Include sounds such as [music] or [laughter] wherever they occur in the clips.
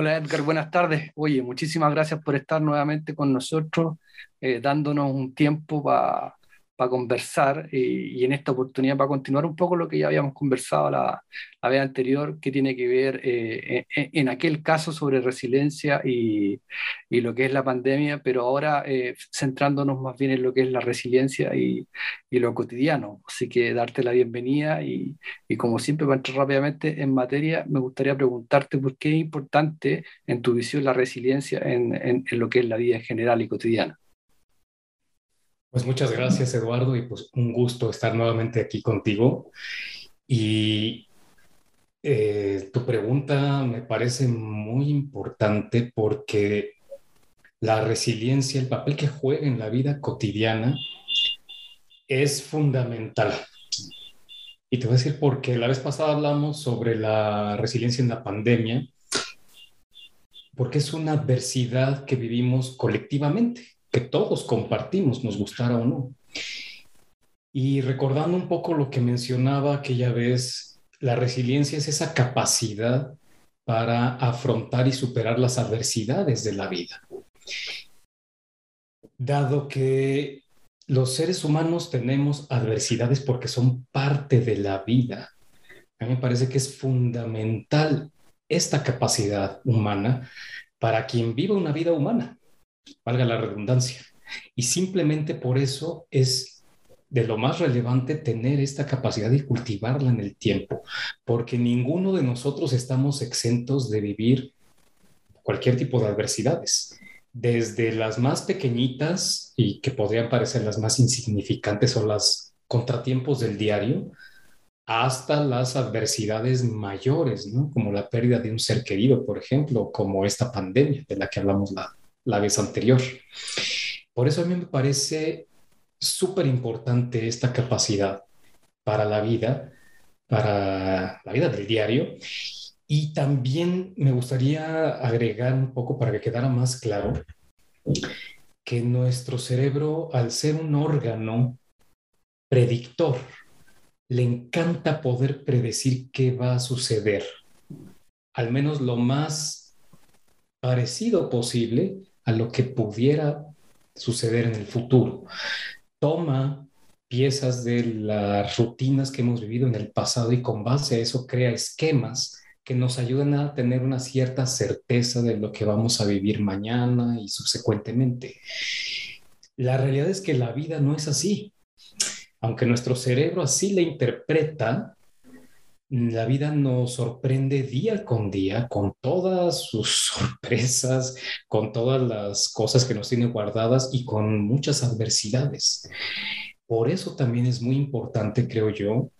Hola Edgar, buenas tardes. Oye, muchísimas gracias por estar nuevamente con nosotros, eh, dándonos un tiempo para para conversar eh, y en esta oportunidad para continuar un poco lo que ya habíamos conversado la, la vez anterior, que tiene que ver eh, en, aquel caso sobre resiliencia y, y, lo que es la pandemia, pero ahora eh, centrándonos más bien en lo que es la resiliencia y, y lo cotidiano. Así que darte la bienvenida y, y, como siempre, para entrar rápidamente en materia, me gustaría preguntarte por qué es importante en tu visión la resiliencia en, en, en lo que es la vida en general y cotidiana. Pues muchas gracias, Eduardo, y pues un gusto estar nuevamente aquí contigo. Y eh, tu pregunta me parece muy importante porque la resiliencia, el papel que juega en la vida cotidiana es fundamental. Y te voy a decir porque la vez pasada hablamos sobre la resiliencia en la pandemia, porque es una adversidad que vivimos colectivamente que todos compartimos, nos gustara o no. Y recordando un poco lo que mencionaba aquella vez, la resiliencia es esa capacidad para afrontar y superar las adversidades de la vida. Dado que los seres humanos tenemos adversidades porque son parte de la vida, a mí me parece que es fundamental esta capacidad humana para quien viva una vida humana valga la redundancia. Y simplemente por eso es de lo más relevante tener esta capacidad y cultivarla en el tiempo, porque ninguno de nosotros estamos exentos de vivir cualquier tipo de adversidades, desde las más pequeñitas y que podrían parecer las más insignificantes o las contratiempos del diario, hasta las adversidades mayores. Como la pérdida de un ser querido, por ejemplo, como esta pandemia de la que hablamos la, la vez anterior. Por eso a mí me parece súper importante esta capacidad para la vida, para la vida del diario. Y también me gustaría agregar un poco para que quedara más claro que nuestro cerebro, al ser un órgano predictor, le encanta poder predecir qué va a suceder, al menos lo más parecido posible a lo que pudiera suceder en el futuro. Toma piezas de las rutinas que hemos vivido en el pasado y con base a eso crea esquemas que nos ayuden a tener una cierta certeza de lo que vamos a vivir mañana y subsecuentemente. La realidad es que la vida no es así. Aunque nuestro cerebro así la interpreta, la vida nos sorprende día con día con todas sus [laughs] sorpresas, con todas las cosas que nos tiene guardadas y con muchas adversidades. Por eso también es muy importante, creo yo,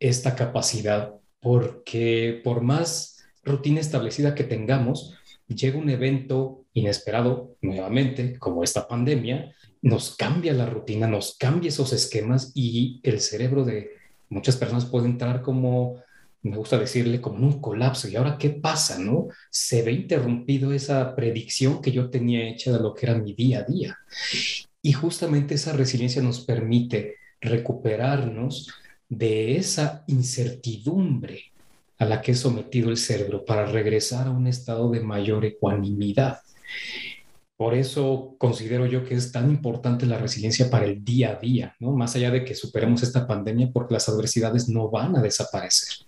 esta capacidad, porque por más rutina establecida que tengamos, llega un evento inesperado nuevamente, como esta pandemia, nos cambia la rutina, nos cambia esos esquemas y el cerebro de muchas personas puede entrar como me gusta decirle como en un colapso. ¿Y ahora qué pasa? ¿No? Se ve interrumpido esa predicción que yo tenía hecha de lo que era mi día a día. Y justamente esa resiliencia nos permite recuperarnos de esa incertidumbre a la que es sometido el cerebro para regresar a un estado de mayor ecuanimidad. Por eso considero yo que es tan importante la resiliencia para el día a día, ¿no? Más allá de que superemos esta pandemia, porque las adversidades no van a desaparecer.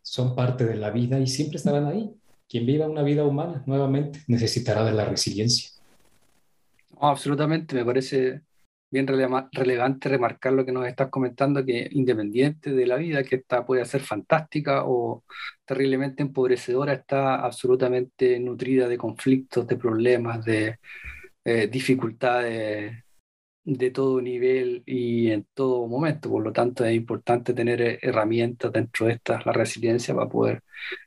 Son parte de la vida y siempre estarán ahí. Quien viva una vida humana, nuevamente, necesitará de la resiliencia. absolutamente, me parece bien relevante remarcar lo que nos estás comentando, que independiente de la vida, que esta puede ser fantástica o terriblemente empobrecedora, está absolutamente nutrida de conflictos, de problemas, de eh, dificultades de todo nivel y en todo momento. Por lo tanto, es importante tener eh, herramientas dentro de esta, la resiliencia, para poder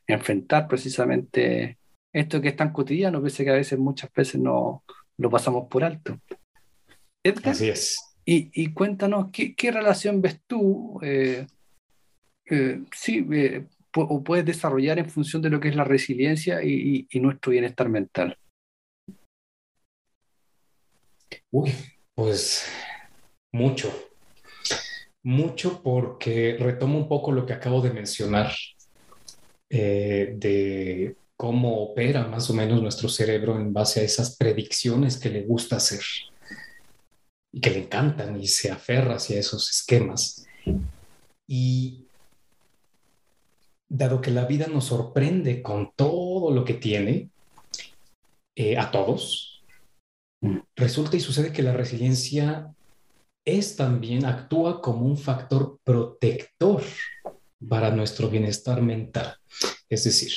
enfrentar precisamente esto que es tan cotidiano, pese que a veces, muchas veces no lo pasamos por alto. Así es. Y, cuéntanos, ¿qué, relación ves tú? Eh, eh, sí, eh, o puedes desarrollar en función de lo que es la resiliencia y, nuestro bienestar mental. Uy, pues mucho. Mucho porque retomo un poco lo que acabo de mencionar de cómo opera más o menos nuestro cerebro en base a esas predicciones que le gusta hacer y que le encantan y se aferra hacia esos esquemas. Y dado que la vida nos sorprende con todo lo que tiene, eh, a todos, resulta y sucede que la resiliencia es también, actúa como un factor protector para nuestro bienestar mental. Es decir,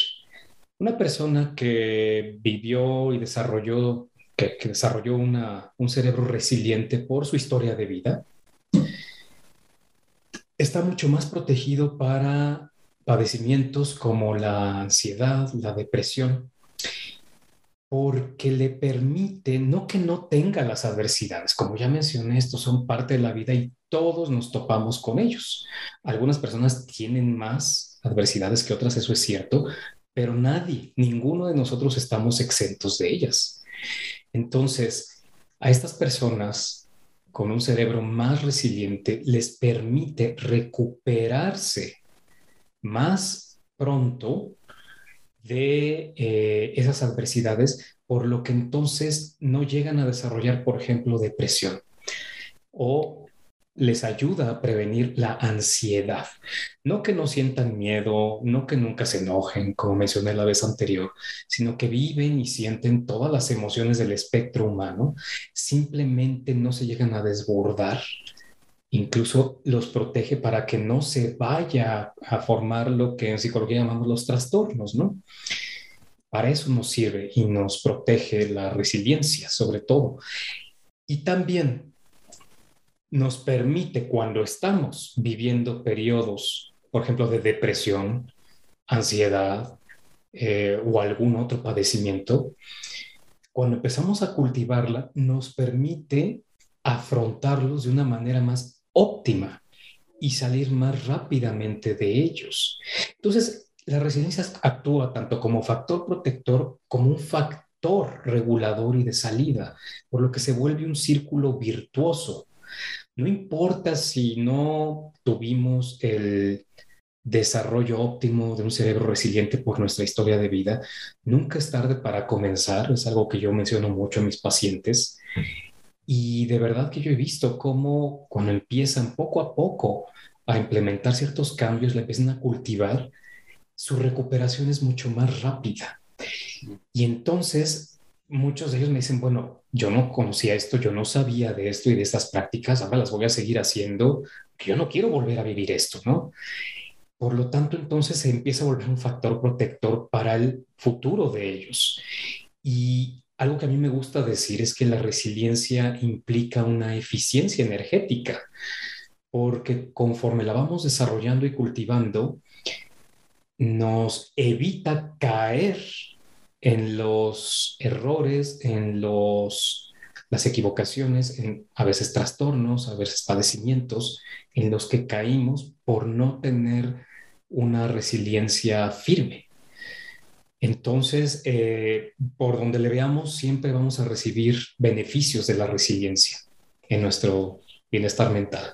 una persona que vivió y desarrolló, que, desarrolló un cerebro resiliente por su historia de vida, está mucho más protegido para padecimientos como la ansiedad, la depresión, porque le permite, no que no tenga las adversidades, como ya mencioné, estos son parte de la vida y todos nos topamos con ellos. Algunas personas tienen más adversidades que otras, eso es cierto, pero nadie, ninguno de nosotros estamos exentos de ellas. Entonces, a estas personas con un cerebro más resiliente les permite recuperarse más pronto de eh, esas adversidades, por lo que entonces no llegan a desarrollar, por ejemplo, depresión o les ayuda a prevenir la ansiedad. No que no sientan miedo, no que nunca se enojen, como mencioné la vez anterior, sino que viven y sienten todas las emociones del espectro humano, simplemente no se llegan a desbordar. Incluso los protege para que no se vaya a formar lo que en psicología llamamos los trastornos, ¿no? Para eso nos sirve y nos protege la resiliencia, sobre todo. Y también nos permite cuando estamos viviendo periodos, por ejemplo, de depresión, ansiedad eh, o algún otro padecimiento, cuando empezamos a cultivarla, nos permite afrontarlos de una manera más óptima y salir más rápidamente de ellos. Entonces, la resiliencia actúa tanto como factor protector como un factor regulador y de salida, por lo que se vuelve un círculo virtuoso no importa si no tuvimos el desarrollo óptimo de un cerebro resiliente por nuestra historia de vida, nunca es tarde para comenzar, es algo que yo menciono mucho a mis pacientes. Y de verdad que yo he visto cómo cuando empiezan poco a poco a implementar ciertos cambios, la empiezan a cultivar, su recuperación es mucho más rápida. Y entonces muchos de ellos me dicen, bueno, yo no conocía esto, yo no sabía de esto y de estas prácticas, ahora las voy a seguir haciendo, yo no quiero volver a vivir esto, ¿no? Por lo tanto, entonces se empieza a volver un factor protector para el futuro de ellos. Y algo que a mí me gusta decir es que la resiliencia implica una eficiencia energética, porque conforme la vamos desarrollando y cultivando, nos evita caer en los errores, en los, las equivocaciones, en a veces trastornos, a veces padecimientos en los que caímos por no tener una resiliencia firme. Entonces, eh, por donde le veamos, siempre vamos a recibir beneficios de la resiliencia en nuestro bienestar mental.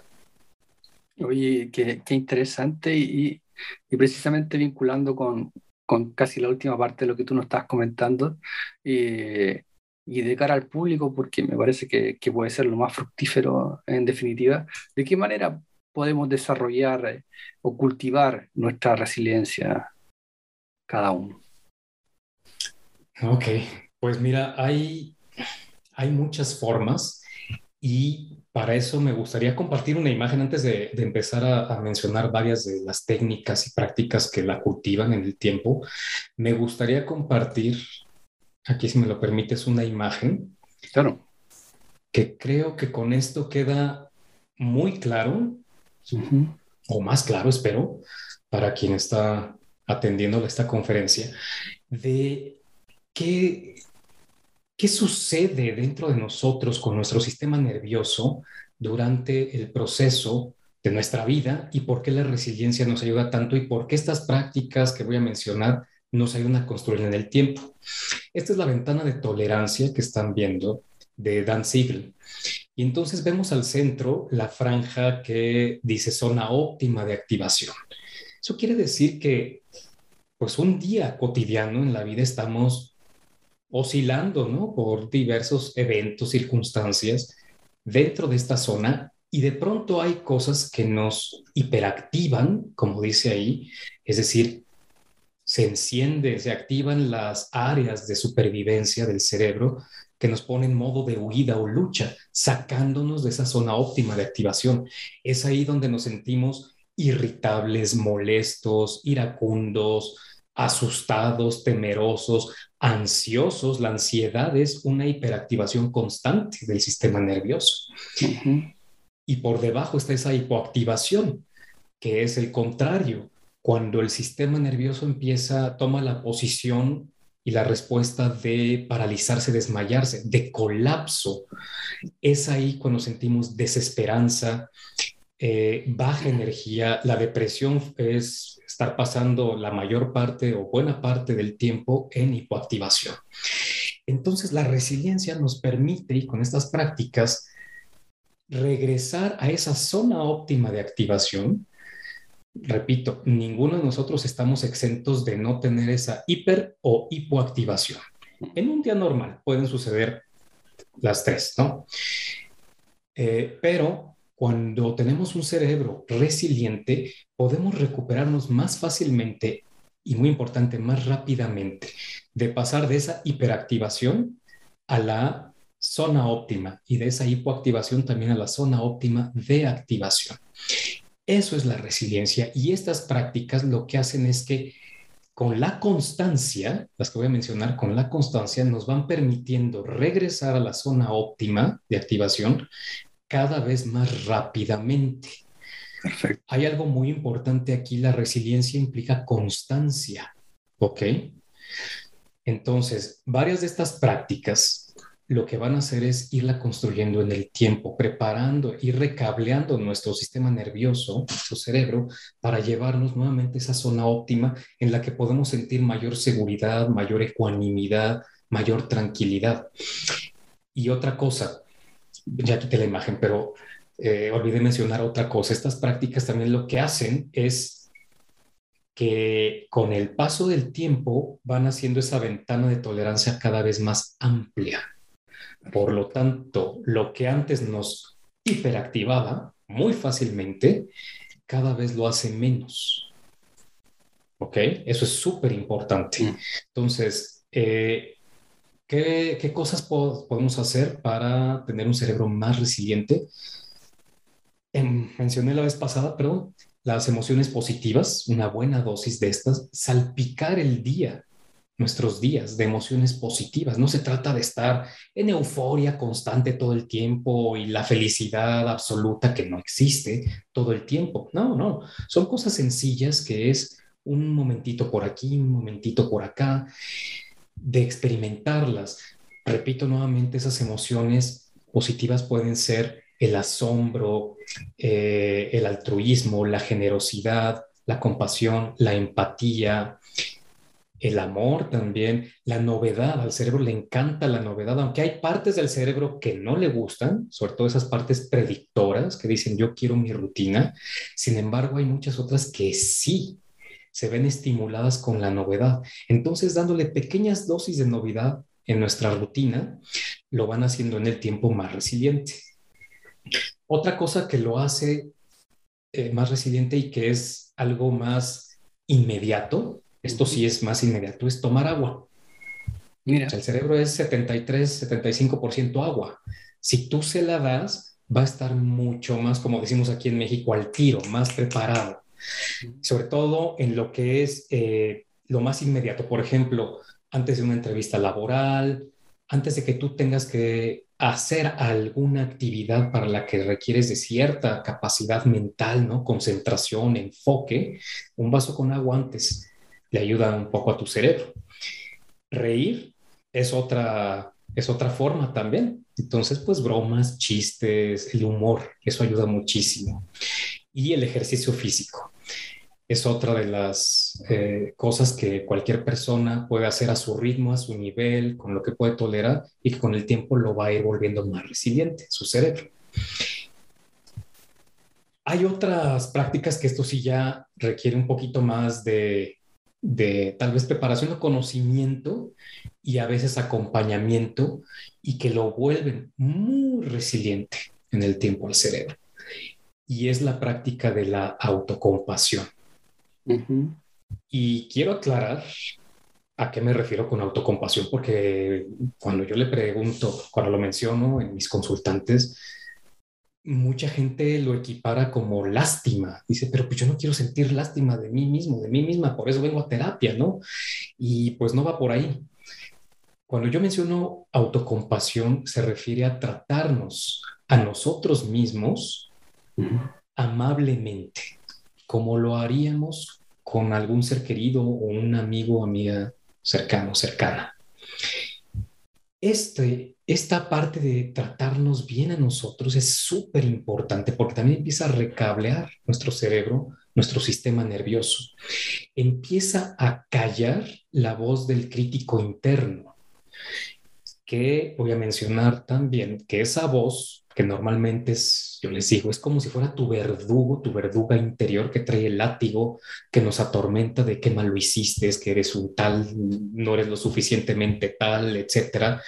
Oye, qué, interesante y, precisamente vinculando con, con casi la última parte de lo que tú nos estás comentando, eh, y de cara al público, porque me parece que, que, puede ser lo más fructífero en definitiva, ¿de qué manera podemos desarrollar eh, o cultivar nuestra resiliencia cada uno? Ok, pues mira, hay, hay muchas formas y para eso me gustaría compartir una imagen antes de, empezar a, mencionar varias de las técnicas y prácticas que la cultivan en el tiempo. Me gustaría compartir, aquí si me lo permites, una imagen. Claro. Que creo que con esto queda muy claro, o más claro, espero, para quien está atendiendo esta conferencia, de qué ¿Qué sucede dentro de nosotros con nuestro sistema nervioso durante el proceso de nuestra vida y por qué la resiliencia nos ayuda tanto y por qué estas prácticas que voy a mencionar nos ayudan a construir en el tiempo? Esta es la ventana de tolerancia que están viendo de Dan Siegel. Y entonces vemos al centro la franja que dice zona óptima de activación. Eso quiere decir que pues un día cotidiano en la vida estamos oscilando, ¿no? Por diversos eventos, circunstancias dentro de esta zona y de pronto hay cosas que nos hiperactivan, como dice ahí, es decir, se enciende, se activan las áreas de supervivencia del cerebro que nos ponen en modo de huida o lucha, sacándonos de esa zona óptima de activación. Es ahí donde nos sentimos irritables, molestos, iracundos, asustados, temerosos, ansiosos. La ansiedad es una hiperactivación constante del sistema nervioso. Y por debajo está esa hipoactivación, que es el contrario, cuando el sistema nervioso empieza, toma la posición y la respuesta de paralizarse, desmayarse, de colapso. Es ahí cuando sentimos desesperanza, eh, baja energía. La depresión es estar pasando la mayor parte o buena parte del tiempo en hipoactivación. Entonces, la resiliencia nos permite, y con estas prácticas, regresar a esa zona óptima de activación. Repito, ninguno de nosotros estamos exentos de no tener esa hiper o hipoactivación. En un día normal pueden suceder las tres, ¿no? Eh, pero cuando tenemos un cerebro resiliente, podemos recuperarnos más fácilmente y muy importante, más rápidamente, de pasar de esa hiperactivación a la zona óptima y de esa hipoactivación también a la zona óptima de activación. Eso es la resiliencia y estas prácticas lo que hacen es que con la constancia, las que voy a mencionar, con la constancia nos van permitiendo regresar a la zona óptima de activación cada vez más rápidamente. Perfecto. Hay algo muy importante aquí, la resiliencia implica constancia, ¿ok? Entonces, varias de estas prácticas lo que van a hacer es irla construyendo en el tiempo, preparando y recableando nuestro sistema nervioso, nuestro cerebro, para llevarnos nuevamente a esa zona óptima en la que podemos sentir mayor seguridad, mayor ecuanimidad, mayor tranquilidad. Y otra cosa, ya quité la imagen, pero eh, olvidé mencionar otra cosa. Estas prácticas también lo que hacen es que con el paso del tiempo van haciendo esa ventana de tolerancia cada vez más amplia. Por lo tanto, lo que antes nos hiperactivaba muy fácilmente, cada vez lo hace menos. ¿Ok? Eso es súper importante. Mm. Entonces, eh, ¿Qué, cosas podemos hacer para tener un cerebro más resiliente? Em, mencioné la vez pasada, pero las emociones positivas, una buena dosis de estas, salpicar el día, nuestros días de emociones positivas. No se trata de estar en euforia constante todo el tiempo y la felicidad absoluta que no existe todo el tiempo. No, no, son cosas sencillas que es un momentito por aquí, un momentito por acá de experimentarlas. Repito nuevamente, esas emociones positivas pueden ser el asombro, eh, el altruismo, la generosidad, la compasión, la empatía, el amor también, la novedad. Al cerebro le encanta la novedad, aunque hay partes del cerebro que no le gustan, sobre todo esas partes predictoras que dicen yo quiero mi rutina. Sin embargo, hay muchas otras que sí se ven estimuladas con la novedad. Entonces, dándole pequeñas dosis de novedad en nuestra rutina, lo van haciendo en el tiempo más resiliente. Otra cosa que lo hace eh, más resiliente y que es algo más inmediato, esto sí es más inmediato, es tomar agua. Mira. el cerebro es 73, 75% agua. Si tú se la das, va a estar mucho más, como decimos aquí en México, al tiro, más preparado sobre todo en lo que es eh, lo más inmediato. Por ejemplo, antes de una entrevista laboral, antes de que tú tengas que hacer alguna actividad para la que requieres de cierta capacidad mental, ¿no? Concentración, enfoque, un vaso con agua antes le ayuda un poco a tu cerebro. Reír es otra, es otra forma también. Entonces, pues bromas, chistes, el humor, eso ayuda muchísimo. Y el ejercicio físico es otra de las eh, cosas que cualquier persona puede hacer a su ritmo, a su nivel, con lo que puede tolerar y que con el tiempo lo va a ir volviendo más resiliente, su cerebro. Hay otras prácticas que esto sí ya requiere un poquito más de de tal vez preparación o conocimiento y a veces acompañamiento y que lo vuelven muy resiliente en el tiempo al cerebro. Y es la práctica de la autocompasión. Y quiero aclarar a qué me refiero con autocompasión, porque cuando yo le pregunto, cuando lo menciono en mis consultantes, mucha gente lo equipara como lástima. Dice, pero pues yo no quiero sentir lástima de mí mismo, de mí misma, por eso vengo a terapia, ¿no? Y pues no va por ahí. Cuando yo menciono autocompasión, se refiere a tratarnos a nosotros mismos amablemente, como lo haríamos con algún ser querido o un amigo o amiga cercano, cercana. Este, esta parte de tratarnos bien a nosotros es súper importante porque también empieza a recablear nuestro cerebro, nuestro sistema nervioso. Empieza a callar la voz del crítico interno, que voy a mencionar también que esa voz que normalmente es, yo les digo, es como si fuera tu verdugo, tu verduga interior que trae el látigo, que nos atormenta de qué mal lo hiciste, que eres un tal, no eres lo suficientemente tal, etcétera,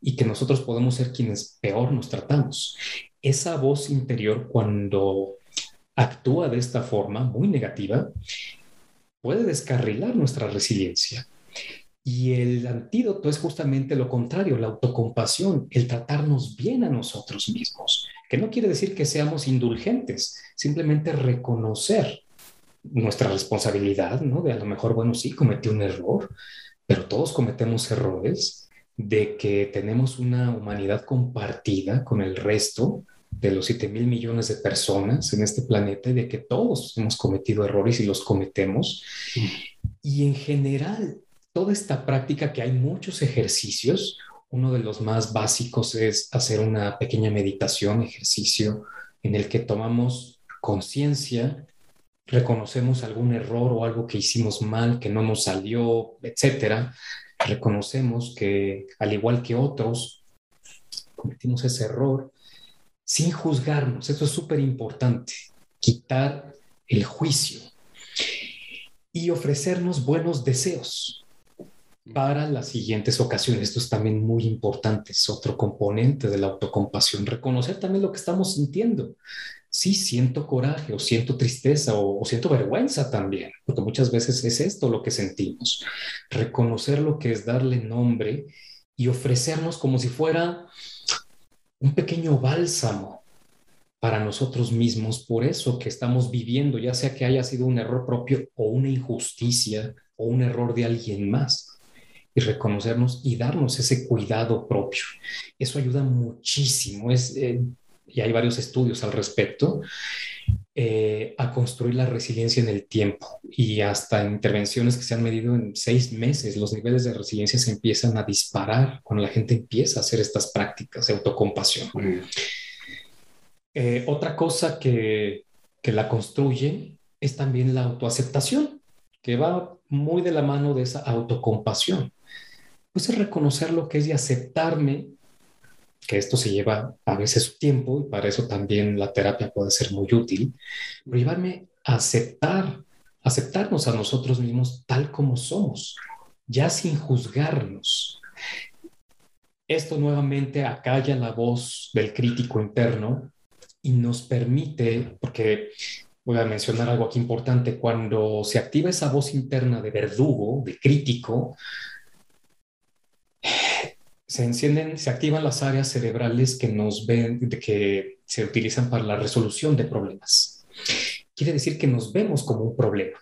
y que nosotros podemos ser quienes peor nos tratamos. Esa voz interior, cuando actúa de esta forma muy negativa, puede descarrilar nuestra resiliencia y el antídoto es justamente lo contrario, la autocompasión, el tratarnos bien a nosotros mismos, que no quiere decir que seamos indulgentes, simplemente reconocer nuestra responsabilidad, ¿no? De a lo mejor, bueno, sí, cometí un error, pero todos cometemos errores, de que tenemos una humanidad compartida con el resto de los 7 mil millones de personas en este planeta y de que todos hemos cometido errores y los cometemos. Mm. Y en general, toda esta práctica que hay muchos ejercicios, uno de los más básicos es hacer una pequeña meditación, ejercicio en el que tomamos conciencia, reconocemos algún error o algo que hicimos mal, que no nos salió, etcétera. Reconocemos que al igual que otros cometimos ese error sin juzgarnos. Eso es súper importante. Quitar el juicio y ofrecernos buenos deseos para las siguientes ocasiones. Esto es también muy importante, es otro componente de la autocompasión, reconocer también lo que estamos sintiendo. Sí, siento coraje o siento tristeza o, siento vergüenza también, porque muchas veces es esto lo que sentimos. Reconocer lo que es darle nombre y ofrecernos como si fuera un pequeño bálsamo para nosotros mismos por eso que estamos viviendo, ya sea que haya sido un error propio o una injusticia o un error de alguien más y reconocernos y darnos ese cuidado propio. Eso ayuda muchísimo. Es, eh, y hay varios estudios al respecto, eh, a construir la resiliencia en el tiempo. Y hasta en intervenciones que se han medido en seis meses, los niveles de resiliencia se empiezan a disparar cuando la gente empieza a hacer estas prácticas de autocompasión. Eh, otra cosa que, que la construye es también la autoaceptación, que va muy de la mano de esa autocompasión pues es reconocer lo que es y aceptarme, que esto se lleva a veces su tiempo y para eso también la terapia puede ser muy útil, pero llevarme a aceptar, aceptarnos a nosotros mismos tal como somos, ya sin juzgarnos. Esto nuevamente acalla la voz del crítico interno y nos permite, porque voy a mencionar algo aquí importante, cuando se activa esa voz interna de verdugo, de crítico, se encienden, se activan las áreas cerebrales que nos ven, que se utilizan para la resolución de problemas. Quiere decir que nos vemos como un problema.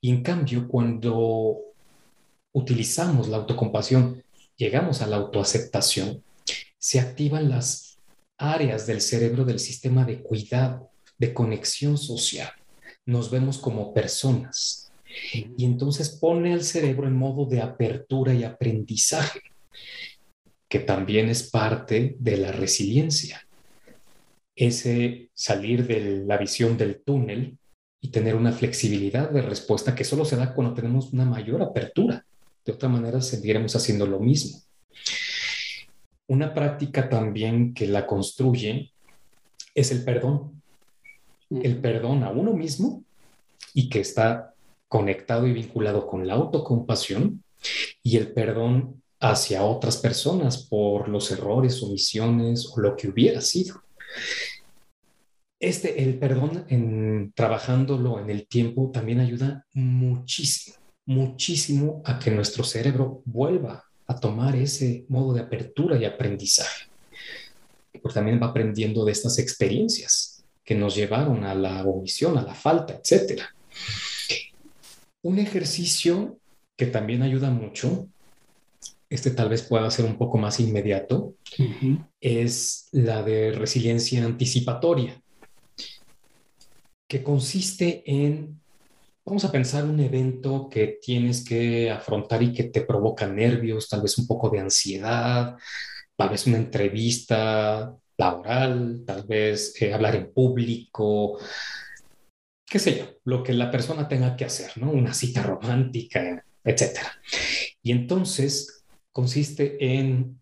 Y en cambio, cuando utilizamos la autocompasión, llegamos a la autoaceptación, se activan las áreas del cerebro del sistema de cuidado, de conexión social. Nos vemos como personas. Y entonces pone al cerebro en modo de apertura y aprendizaje que también es parte de la resiliencia. Ese salir de la visión del túnel y tener una flexibilidad de respuesta que solo se da cuando tenemos una mayor apertura. De otra manera, seguiremos haciendo lo mismo. Una práctica también que la construye es el perdón. El perdón a uno mismo y que está conectado y vinculado con la autocompasión y el perdón hacia otras personas por los errores, omisiones o lo que hubiera sido. Este, el perdón, en trabajándolo en el tiempo, también ayuda muchísimo, muchísimo a que nuestro cerebro vuelva a tomar ese modo de apertura y aprendizaje. Porque también va aprendiendo de estas experiencias que nos llevaron a la omisión, a la falta, etc. Un ejercicio que también ayuda mucho, este tal vez pueda ser un poco más inmediato, es la de resiliencia anticipatoria, que consiste en Vamos a pensar un evento que tienes que afrontar y que te provoca nervios, tal vez un poco de ansiedad, tal vez una entrevista laboral, tal vez eh, hablar en público, qué sé yo, lo que la persona tenga que hacer, ¿no? Una cita romántica, etcétera. Y entonces consiste en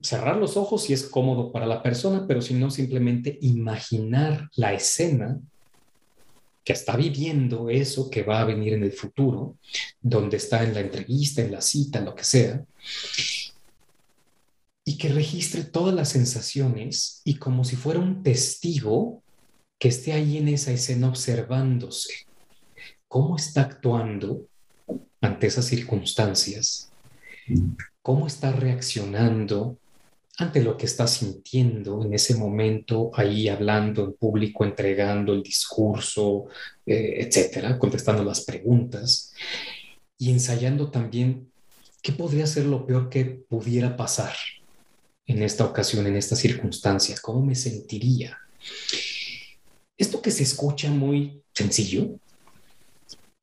cerrar los ojos si es cómodo para la persona, pero si no, simplemente imaginar la escena que está viviendo eso que va a venir en el futuro, donde está en la entrevista, en la cita, en lo que sea, y que registre todas las sensaciones y como si fuera un testigo que esté ahí en esa escena observándose, cómo está actuando ante esas circunstancias, cómo está reaccionando ante lo que está sintiendo en ese momento, ahí hablando en público, entregando el discurso, eh, etcétera, contestando las preguntas y ensayando también qué podría ser lo peor que pudiera pasar en esta ocasión, en esta circunstancia, cómo me sentiría. Esto que se escucha muy sencillo,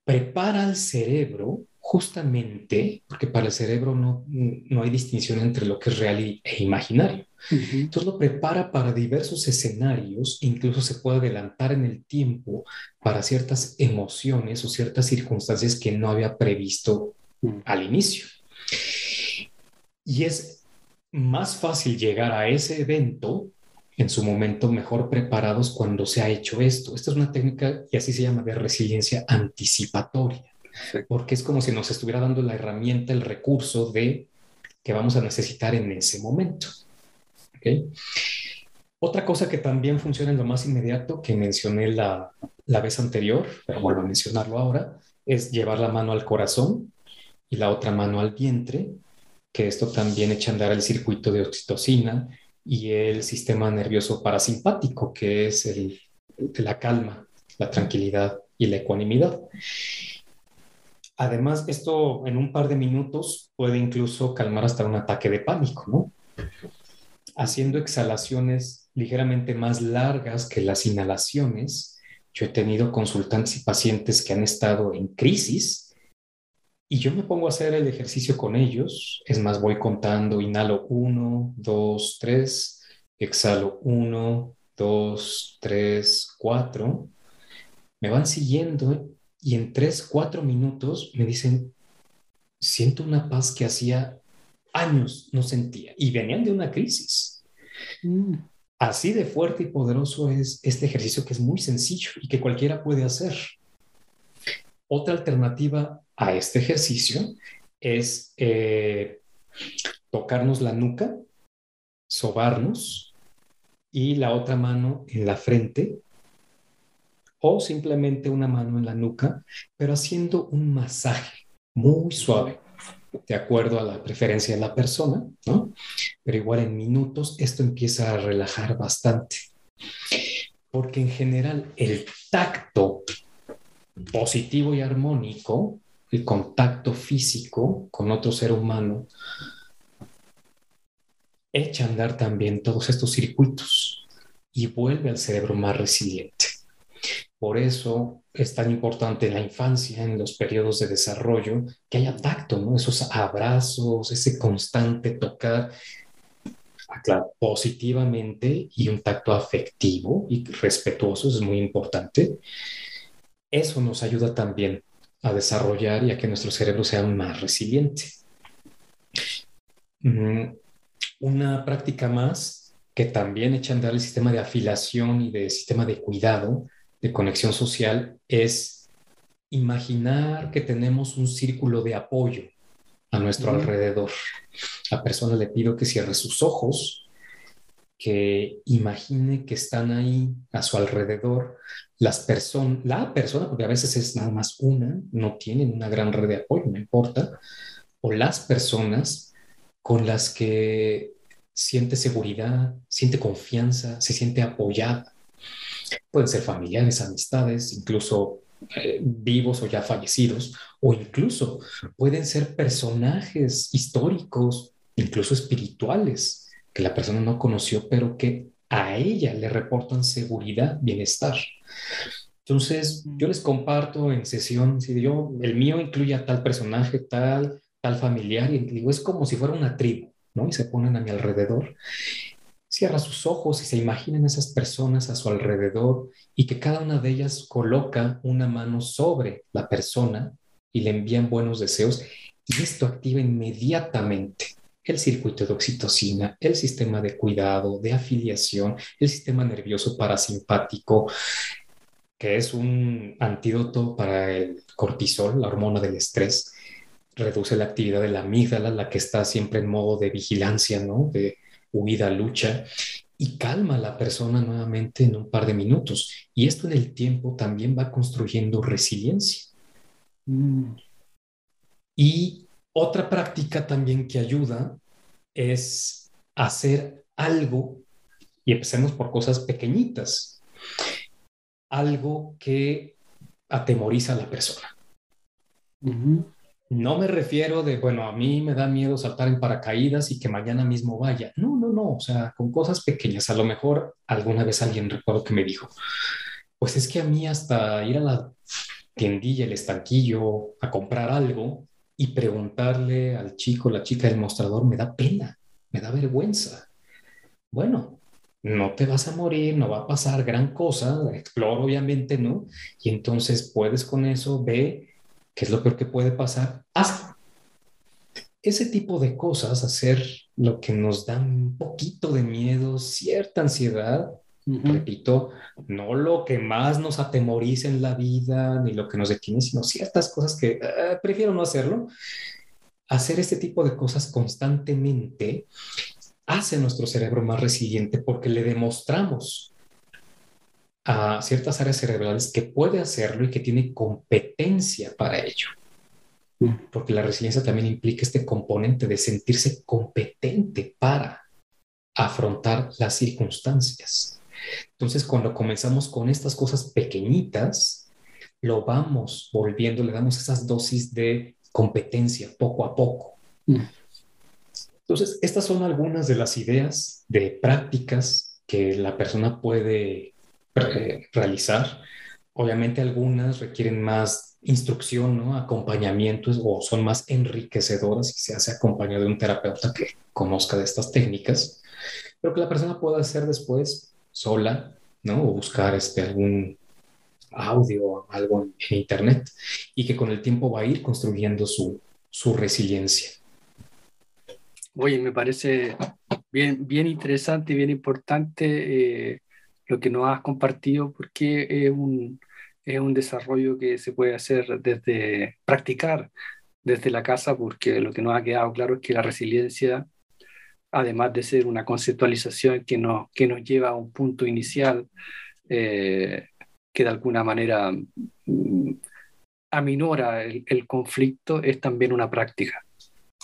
prepara al cerebro justamente porque para el cerebro no, no hay distinción entre lo que es real e imaginario. Entonces lo prepara para diversos escenarios, incluso se puede adelantar en el tiempo para ciertas emociones o ciertas circunstancias que no había previsto al inicio. Y es más fácil llegar a ese evento en su momento mejor preparados cuando se ha hecho esto. Esta es una técnica y así se llama de resiliencia anticipatoria porque es como si nos estuviera dando la herramienta, el recurso de que vamos a necesitar en ese momento. Otra cosa que también funciona en lo más inmediato, que mencioné la, la vez anterior, pero vuelvo a mencionarlo ahora, es llevar la mano al corazón y la otra mano al vientre, que esto también echa a andar el circuito de oxitocina y el sistema nervioso parasimpático, que es el de la calma, la tranquilidad y la ecuanimidad. Además, esto en un par de minutos puede incluso calmar hasta un ataque de pánico, ¿no? Haciendo exhalaciones ligeramente más largas que las inhalaciones. Yo he tenido consultantes y pacientes que han estado en crisis y yo me pongo a hacer el ejercicio con ellos. Es más, voy contando, inhalo uno, dos, tres, exhalo uno, dos, tres, cuatro. Me van siguiendo y en tres, cuatro minutos me dicen, siento una paz que hacía años no sentía y venían de una crisis. Mm. Así de fuerte y poderoso es este ejercicio que es muy sencillo y que cualquiera puede hacer. Otra alternativa a este ejercicio es eh, tocarnos la nuca, sobarnos y la otra mano en la frente o simplemente una mano en la nuca, pero haciendo un masaje muy suave, de acuerdo a la preferencia de la persona, ¿no? Pero igual en minutos esto empieza a relajar bastante. Porque en general el tacto positivo y armónico, el contacto físico con otro ser humano, echa a andar también todos estos circuitos y vuelve al cerebro más resiliente. Por eso es tan importante en la infancia, en los periodos de desarrollo, que haya tacto, ¿no? Esos abrazos, ese constante tocar positivamente y un tacto afectivo y respetuoso es muy importante. Eso nos ayuda también a desarrollar y a que nuestro cerebro sea más resiliente. Mm, una práctica más que también echa a andar el sistema de afilación y de sistema de cuidado de conexión social es imaginar que tenemos un círculo de apoyo a nuestro alrededor. La persona le pido que cierre sus ojos, que imagine que están ahí a su alrededor las personas, la persona, porque a veces es nada más una, no tienen una gran red de apoyo, no importa, o las personas con las que siente seguridad, siente confianza, se siente apoyada. Pueden ser familiares, amistades, incluso eh, vivos o ya fallecidos, o incluso pueden ser personajes históricos, incluso espirituales, que la persona no conoció, pero que a ella le reportan seguridad, bienestar. Entonces, yo les comparto en sesión, si yo, el mío incluye a tal personaje, tal, tal familiar, y digo, es como si fuera una tribu, ¿no? Y se ponen a mi alrededor. Cierra sus ojos y se imaginan esas personas a su alrededor y que cada una de ellas coloca una mano sobre la persona y le envían buenos deseos y esto activa inmediatamente el circuito de oxitocina, el sistema de cuidado, de afiliación, el sistema nervioso parasimpático, que es un antídoto para el cortisol, la hormona del estrés, reduce la actividad de la amígdala, la que está siempre en modo de vigilancia, ¿no? De huida, lucha, y calma a la persona nuevamente en un par de minutos. Y esto en el tiempo también va construyendo resiliencia. Mm. Y otra práctica también que ayuda es hacer algo, y empecemos por cosas pequeñitas, algo que atemoriza a la persona. No me refiero de, bueno, a mí me da miedo saltar en paracaídas y que mañana mismo vaya. No, no, o sea, con cosas pequeñas. A lo mejor alguna vez alguien recuerdo que me dijo, pues es que a mí hasta ir a la tiendilla, el estanquillo, a comprar algo, y preguntarle al chico, la chica del mostrador, me da pena, me da vergüenza. Bueno, no te vas a morir, no va a pasar gran cosa, exploro obviamente, ¿no? Y entonces puedes con eso, ve qué es lo peor que puede pasar, hazlo. Ese tipo de cosas, hacer lo que nos da un poquito de miedo, cierta ansiedad, Repito, no lo que más nos atemoriza en la vida, ni lo que nos detiene, sino ciertas cosas que eh, prefiero no hacerlo. Hacer este tipo de cosas constantemente hace nuestro cerebro más resiliente porque le demostramos a ciertas áreas cerebrales que puede hacerlo y que tiene competencia para ello. Porque la resiliencia también implica este componente de sentirse competente para afrontar las circunstancias. Entonces, cuando comenzamos con estas cosas pequeñitas, lo vamos volviendo, le damos esas dosis de competencia poco a poco. Mm. Entonces, estas son algunas de las ideas de prácticas que la persona puede eh, realizar. Obviamente algunas requieren más instrucción, ¿no? acompañamiento o son más enriquecedoras si se hace acompañado de un terapeuta que conozca de estas técnicas, pero que la persona pueda hacer después sola, ¿no? O buscar este, algún audio, algo en, internet, y que con el tiempo va a ir construyendo su, su resiliencia. Oye, me parece bien, bien interesante y bien importante eh, lo que nos has compartido, porque es un, es un desarrollo que se puede hacer desde practicar desde la casa, porque lo que nos ha quedado claro es que la resiliencia además de ser una conceptualización que nos, que nos lleva a un punto inicial eh, que de alguna manera mm, aminora el, conflicto, es también una práctica.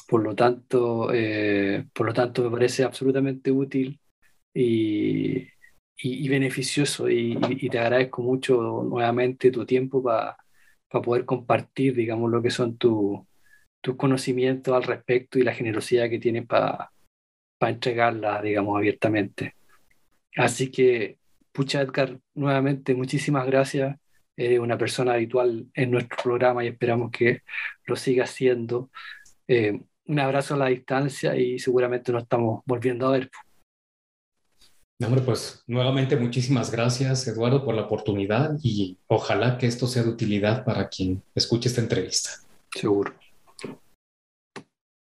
Por lo tanto, eh, por lo tanto me parece absolutamente útil y, y, beneficioso y, te agradezco mucho nuevamente tu tiempo para poder compartir, digamos, lo que son tus conocimientos al respecto y la generosidad que tienes para para entregarla, digamos, abiertamente. Así que, pucha Edgar, nuevamente muchísimas gracias. Eres una persona habitual en nuestro programa y esperamos que lo siga siendo. Eh, un abrazo a la distancia y seguramente nos estamos volviendo a ver. Hombre, pues nuevamente muchísimas gracias, Eduardo, por la oportunidad y ojalá que esto sea de utilidad para quien escuche esta entrevista. Seguro.